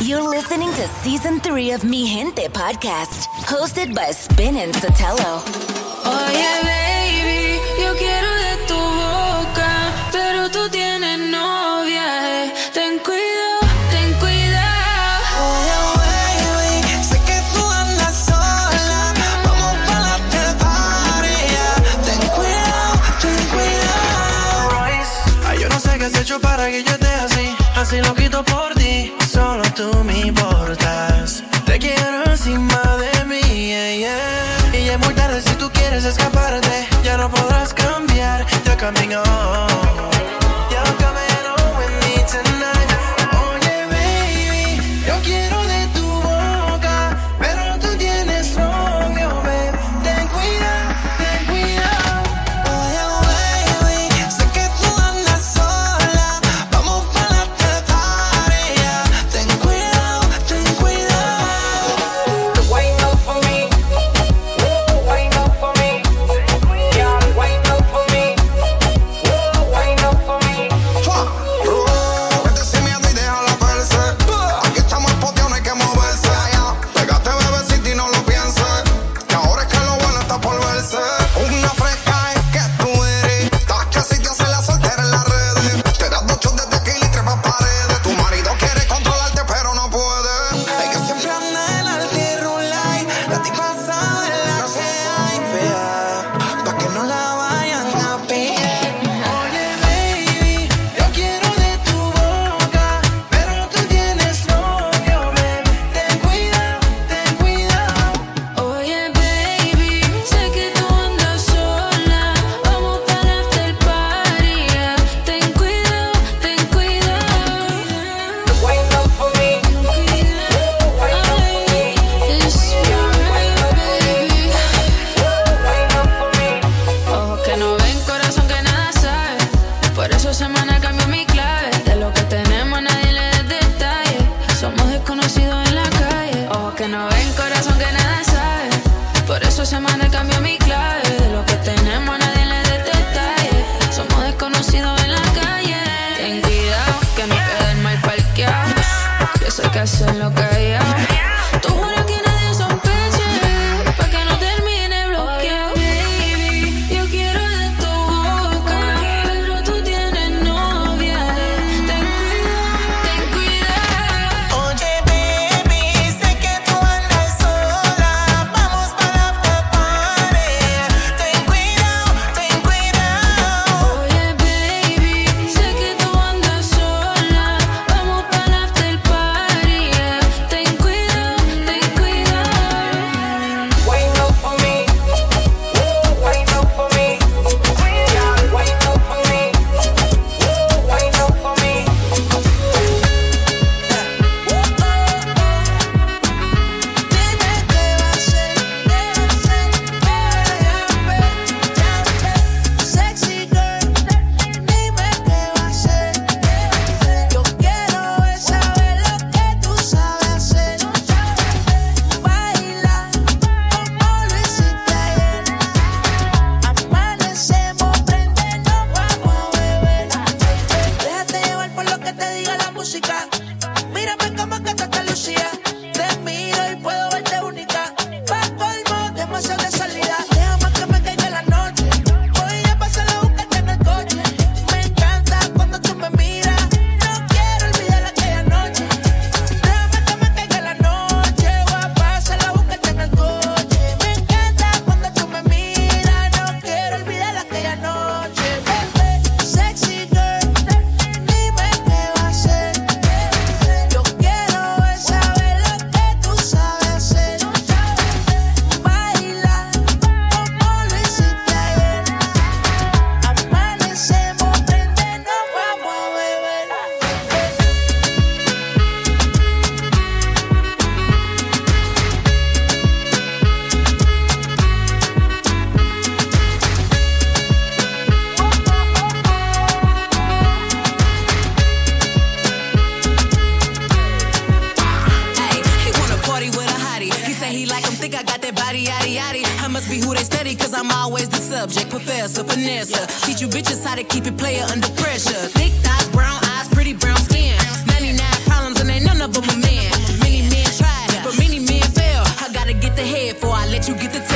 You're listening to season three of Mi Gente podcast, hosted by Spin and Sotelo. Oye, baby, yo quiero de tu boca, pero tú tienes novia. Eh. Ten cuidado, ten cuidado. Oye, baby, sé que tú andas sola. Vamos para la party. Ten cuidado, ten cuidado. Ay, yo no sé qué has hecho para que yo esté así. Así lo quito por ti tú me importas. Te quiero encima de mí, yeah, yeah. Y ya es muy tarde si tú quieres escaparte. Ya no podrás cambiar, ya caminó. subject, professor, finesse. Teach you bitches how to keep it player under pressure. Thick thighs, brown eyes, pretty brown skin. 99 problems and ain't none of them a man. Many men tried, but many men fail. I gotta get the head before I let you get the. T-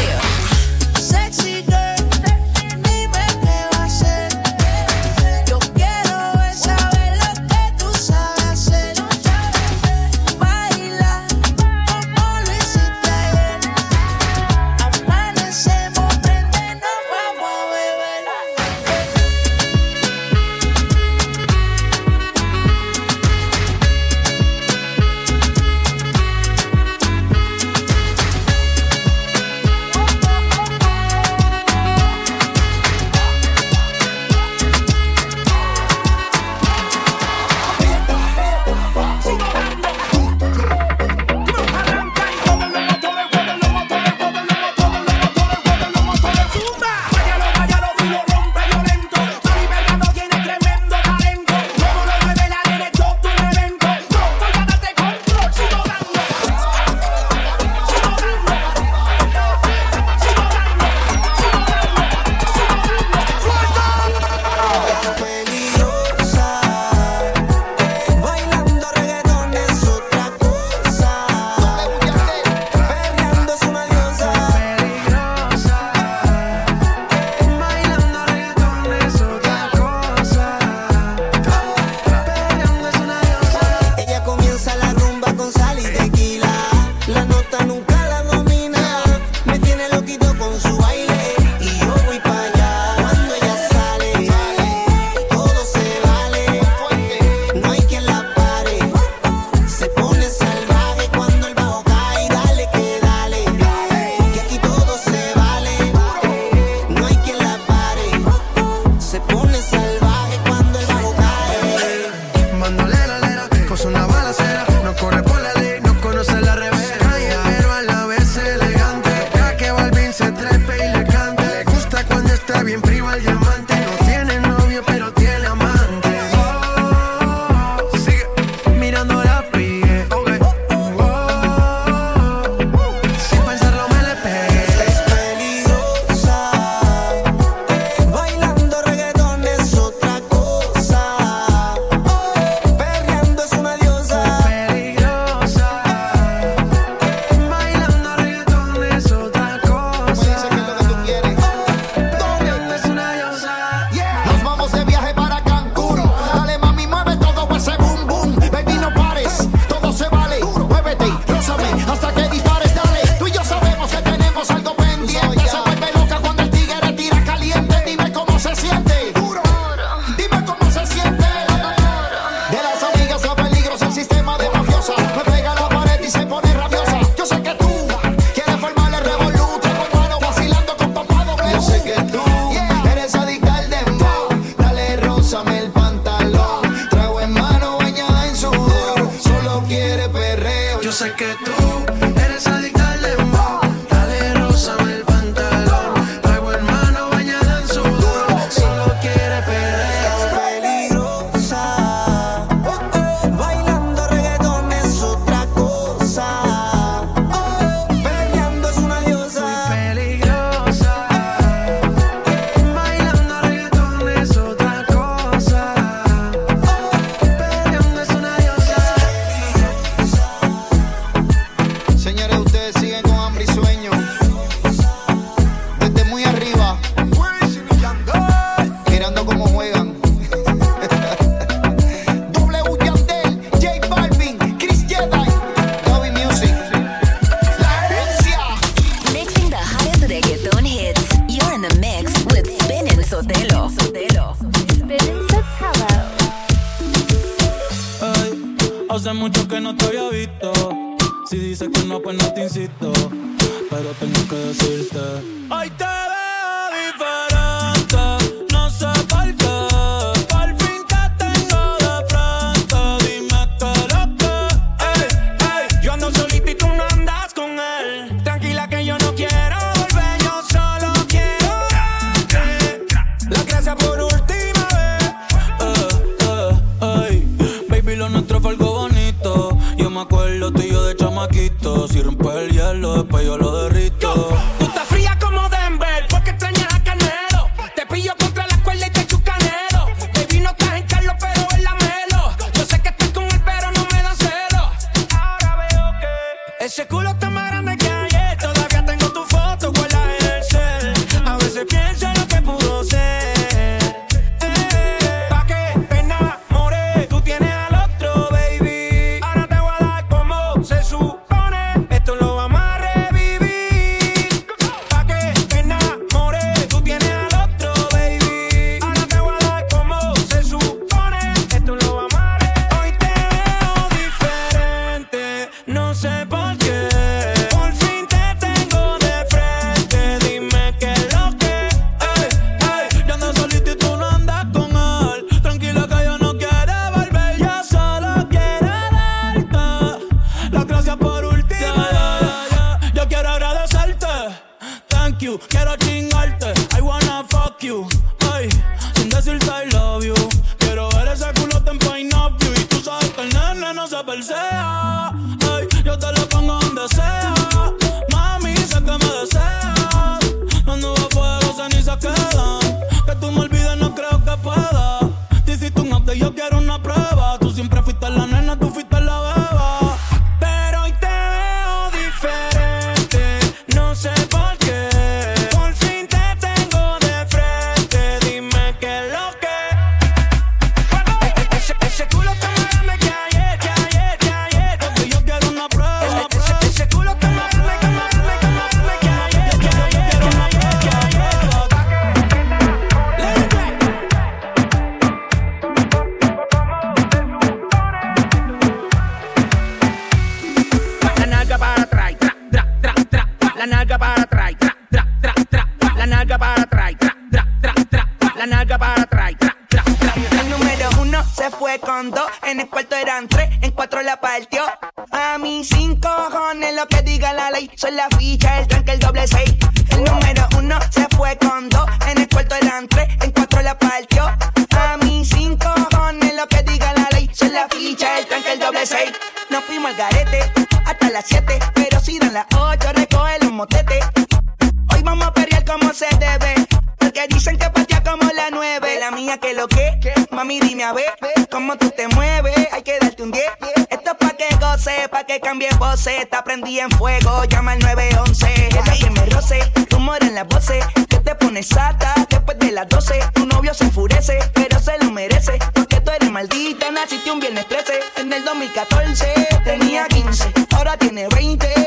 que cambié boceta, prendí en fuego, llama al 911. Ella que me roce, tumor en las voces, que te pones sata después de las 12. Tu novio se enfurece, pero se lo merece, porque tú eres maldita, naciste un viernes 13. En el 2014 tenía 15, ahora tiene 20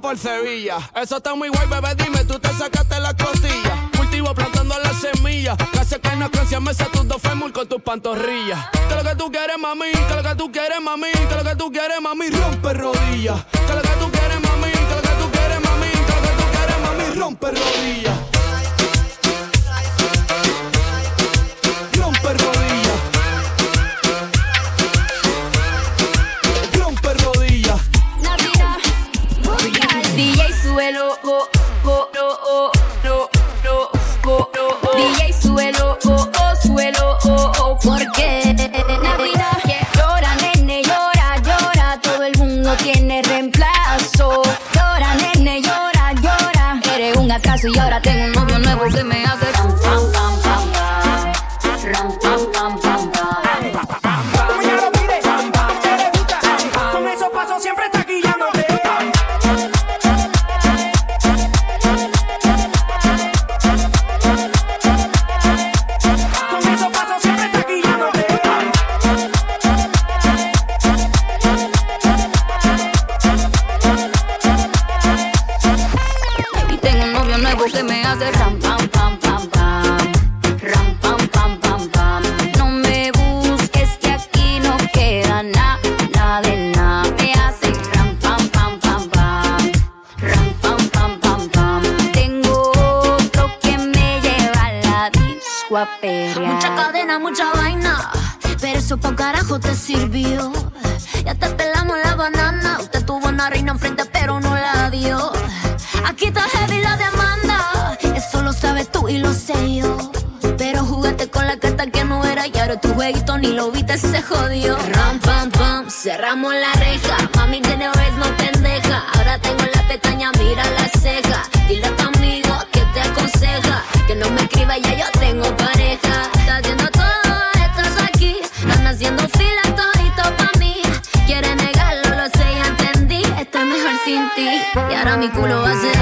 por Sevilla. Eso está muy guay, bebé, dime, tú te sacaste la costilla. Cultivo plantando la semilla, casi que no crecian meses tus dos fémur con tus pantorrillas. Que lo que tú quieres, mami, que lo que tú quieres, mami, que lo que tú quieres, mami, rompe rodillas. Que lo que tú quieres, mami, que lo que tú quieres, mami, que lo que tú quieres, mami, rompe rodillas. mi culo va a ser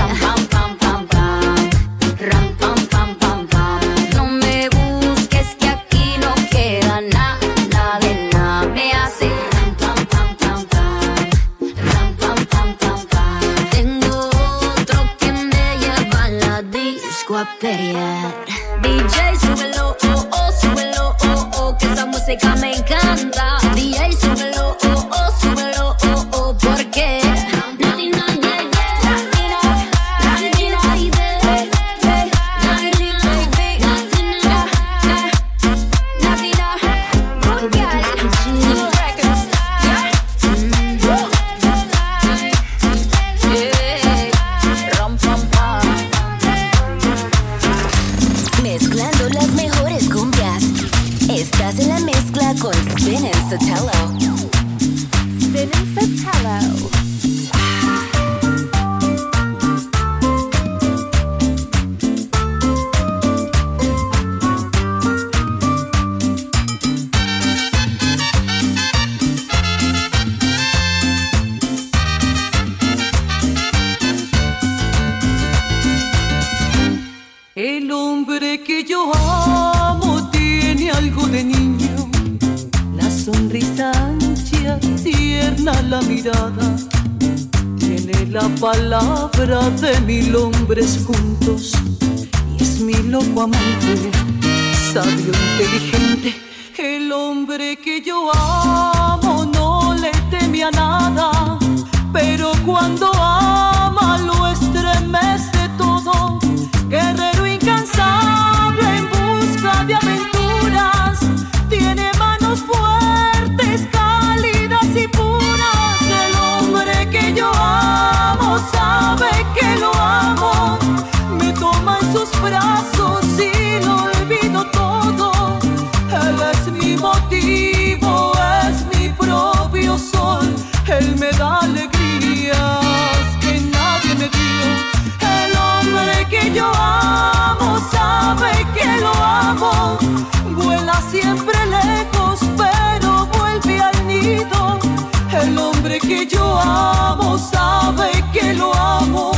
tierna la mirada, tiene la palabra de mil hombres juntos. Y es mi loco amante, sabio, inteligente, el hombre que yo amo no le teme a nada, pero cuando ama lo estremece todo, guerrero incansable en busca de aventura. lo amo, sabe que lo amo. Me toma en sus brazos y lo olvido todo. Él es mi motivo, es mi propio sol. Él me da alegrías que nadie me dio. El hombre que yo amo, sabe que lo amo. Vuela siempre lejos hombre que yo amo sabe que lo amo.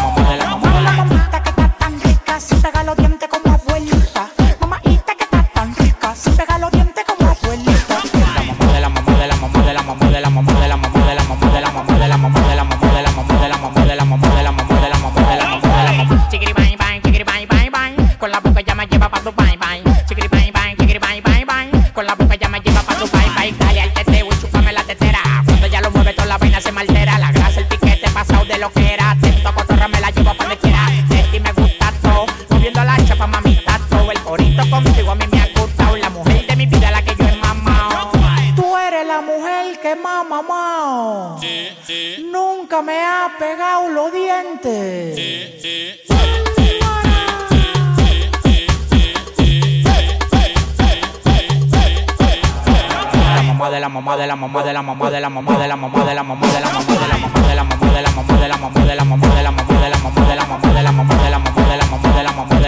la mamá de la mamá de la mamá de la mamá de la mamá de la mamá de la mamá de la mamá de la mamá de la mamá de la mamá de la mamá de la mamá de la mamá de la mamá de la mamá de la mamá de la mamá de la mamá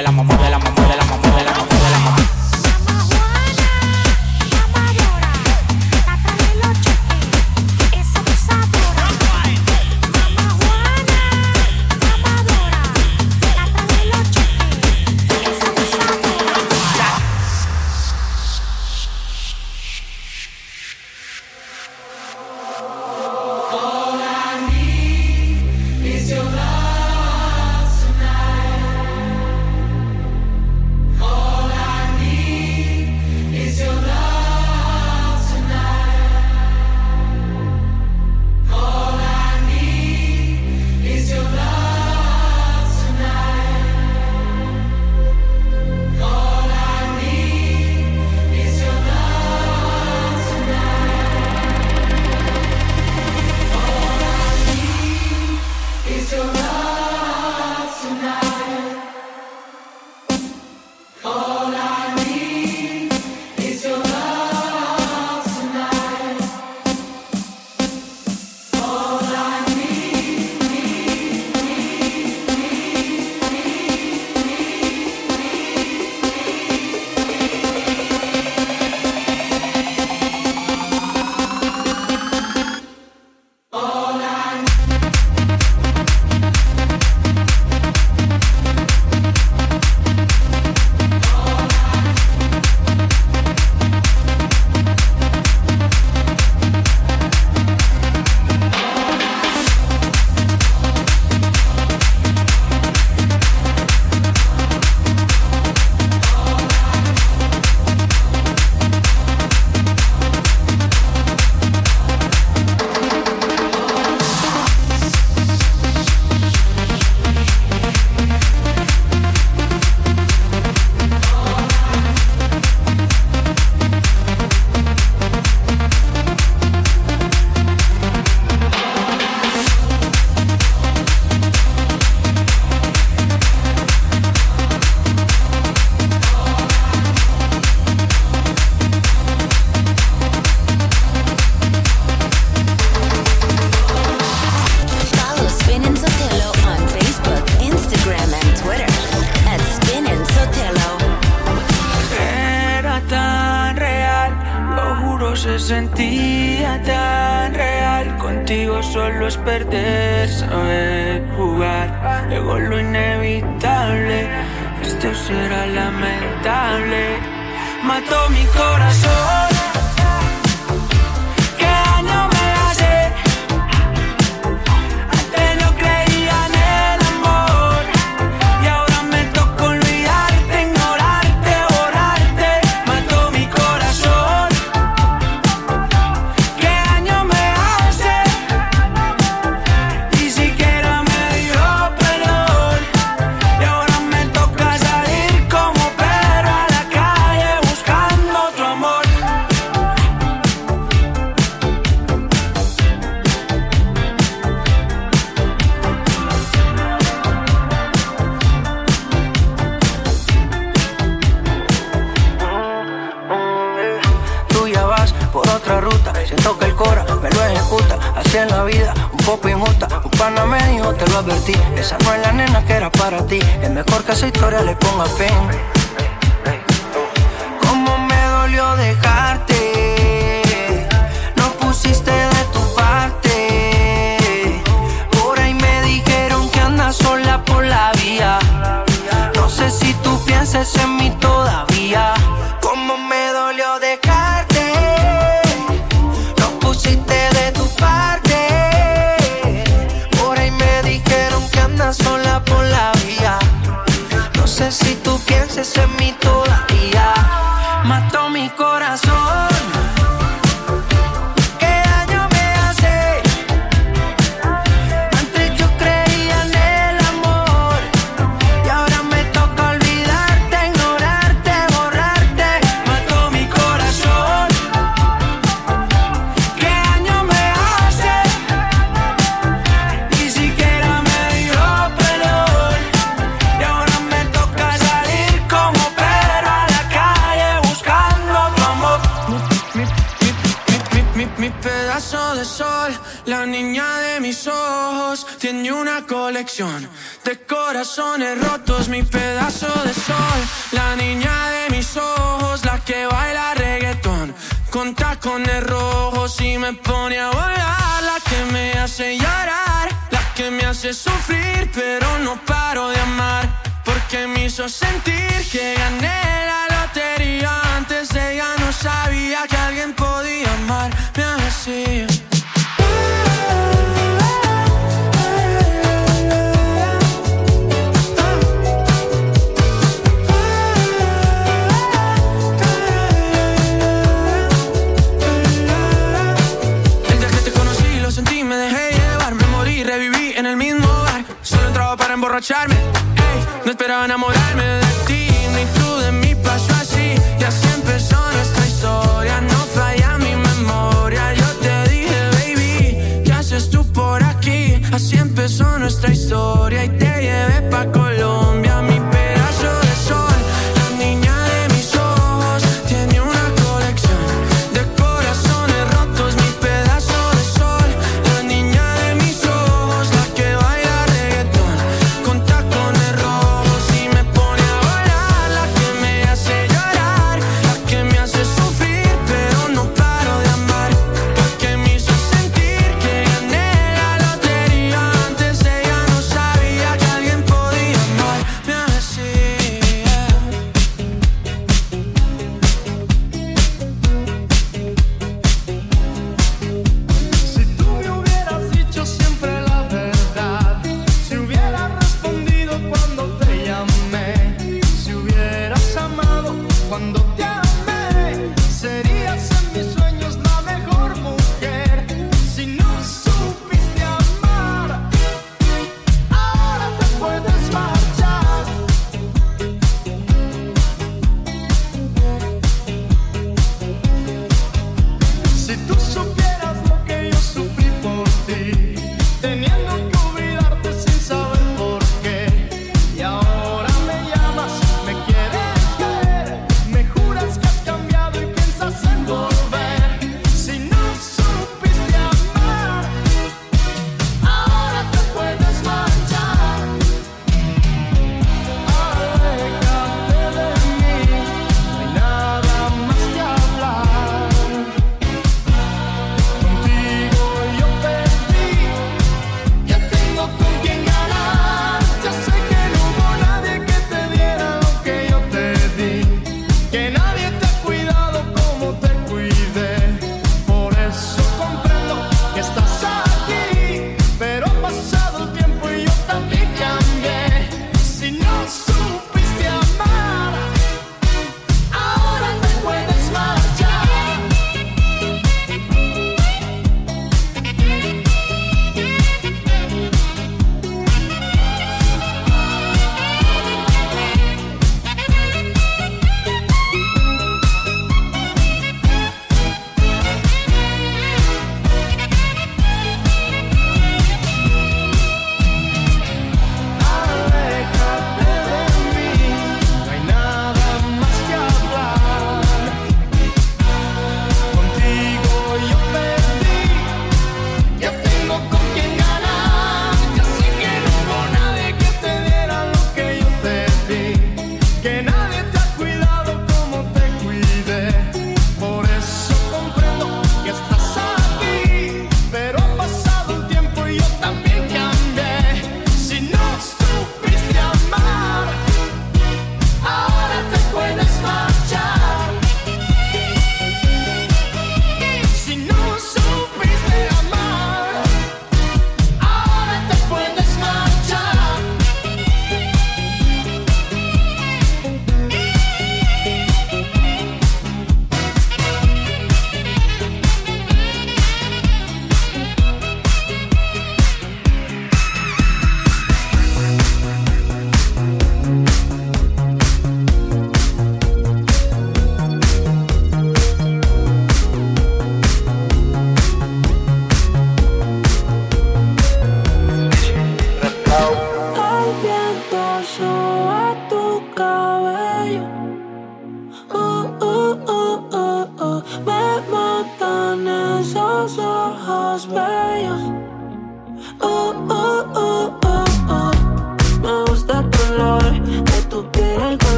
corazones rotos, mi pedazo de sol. La niña de mis ojos, la que baila reggaetón. Con tacones rojos y me pone a volar. La que me hace llorar, la que me hace sufrir, pero no paro de amar. Porque me hizo sentir que gané la lotería. Antes ella no sabía que alguien podía amar, amarme así.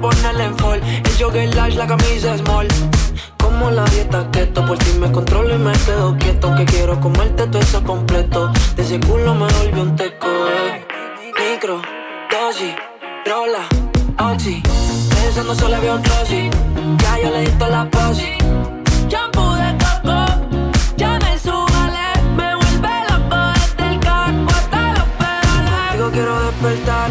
Ponerle en fall. El jogger large, la camisa small. Como la dieta keto, por ti me controlo y me quedo quieto. Que quiero comerte todo eso completo. De ese culo me volvió un teco. eh. Micro, dosis, rola, oxi. Pensando solo había un rosy. Ya yo le di toda la posi. Shampoo de coco, ya me subale. Me vuelve loco desde el casco hasta los pedales. Digo quiero despertar,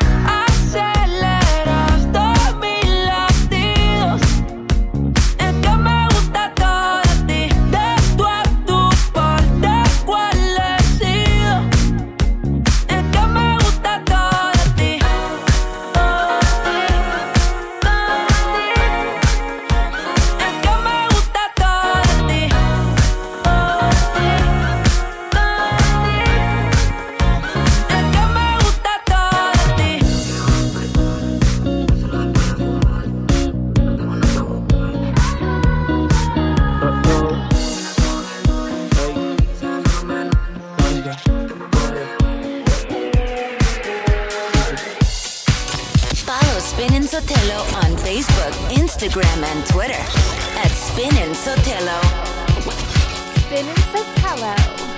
Sotelo on Facebook, Instagram, and Twitter at Spin Sotelo. Spin and Sotelo.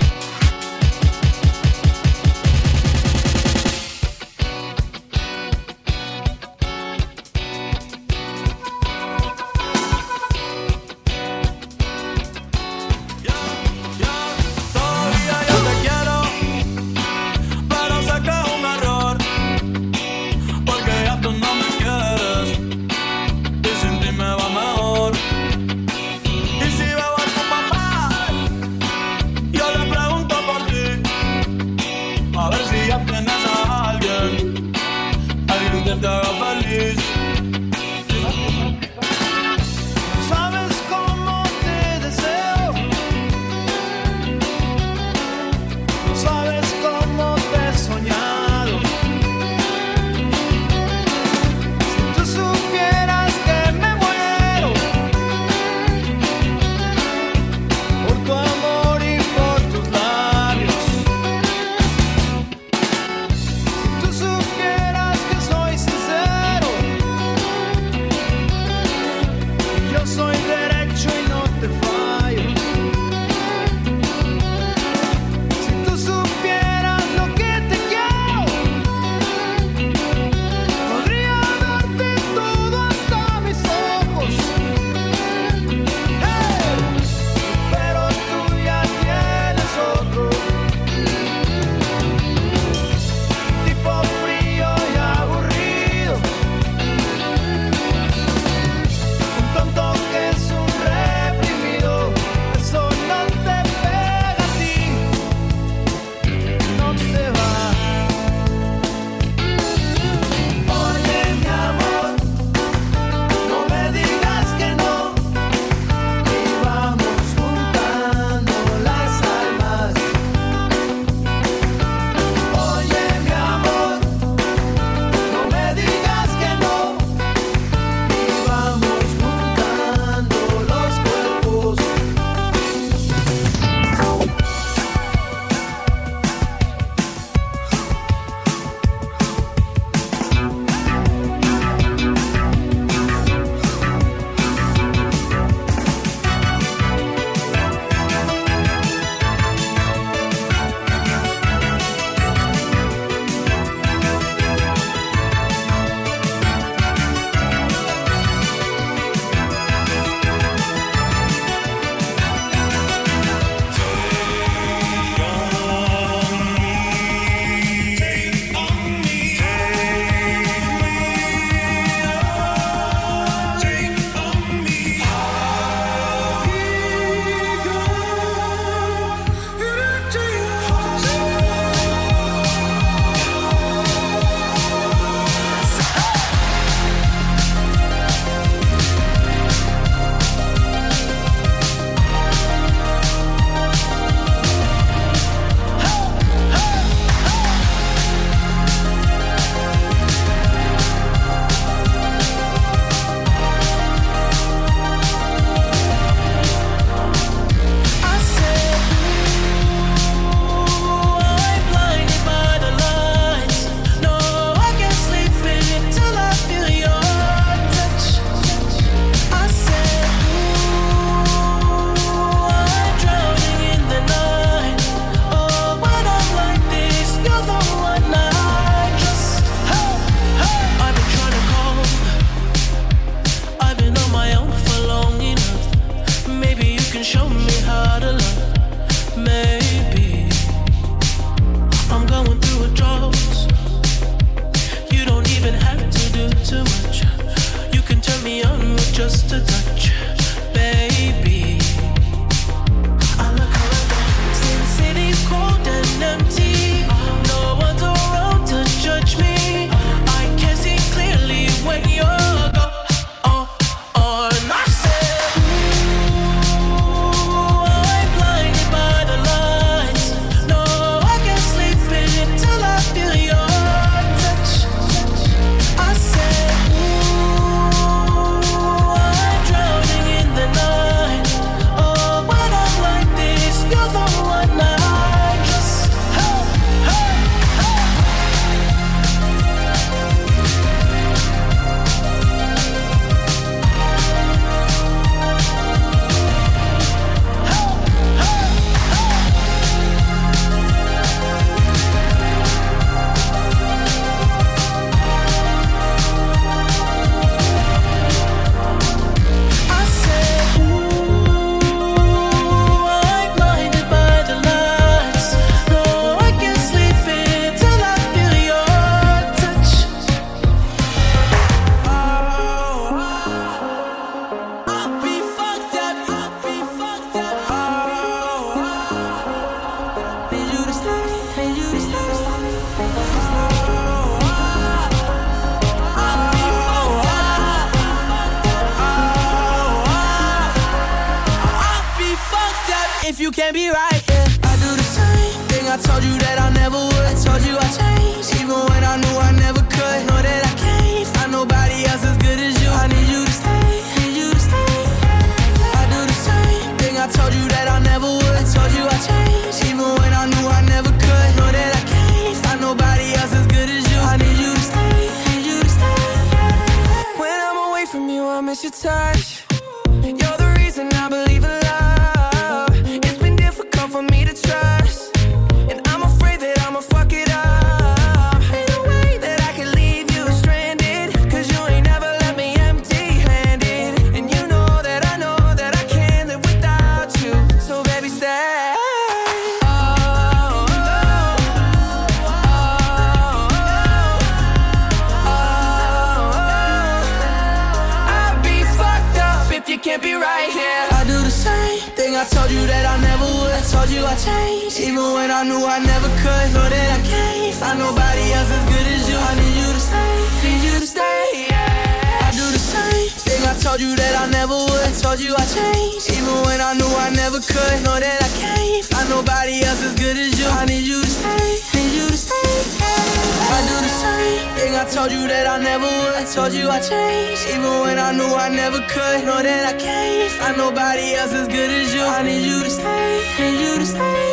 told you that I never would. I told you I changed, even when I knew I never could. Know that I can't find nobody else as good as you. I need you to stay, need you to stay.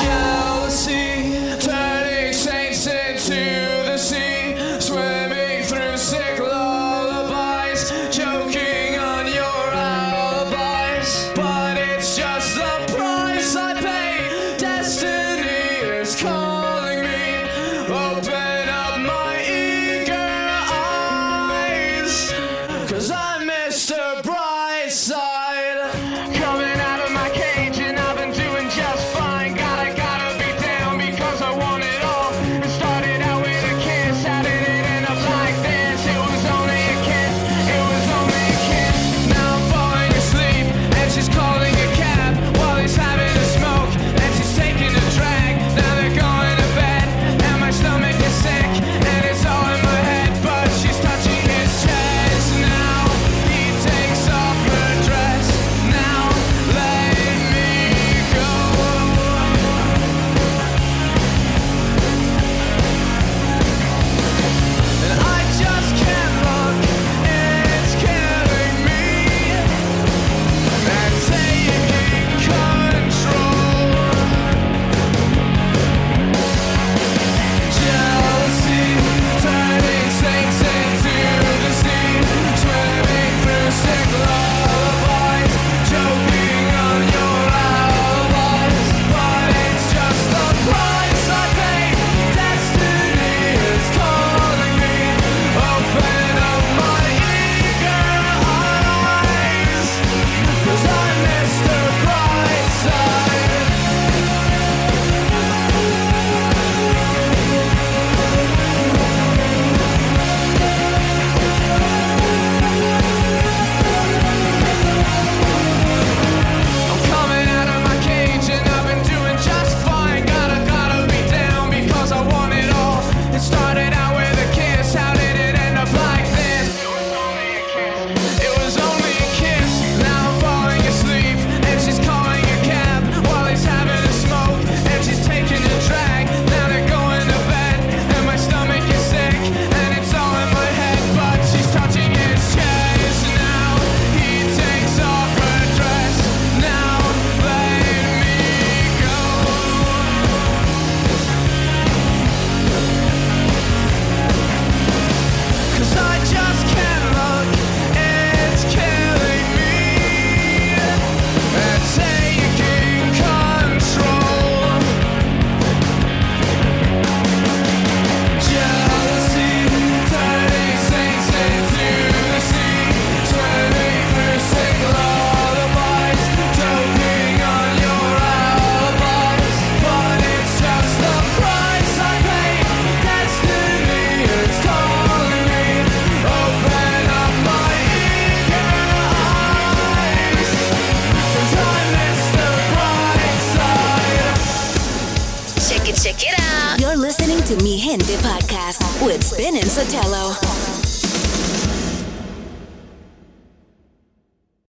Jealousy turning saints into the sea, swimming through sick lullabies, choking on your alibis. But it's just the price I pay. Destiny is calling me. Open. Vin and Sotelo.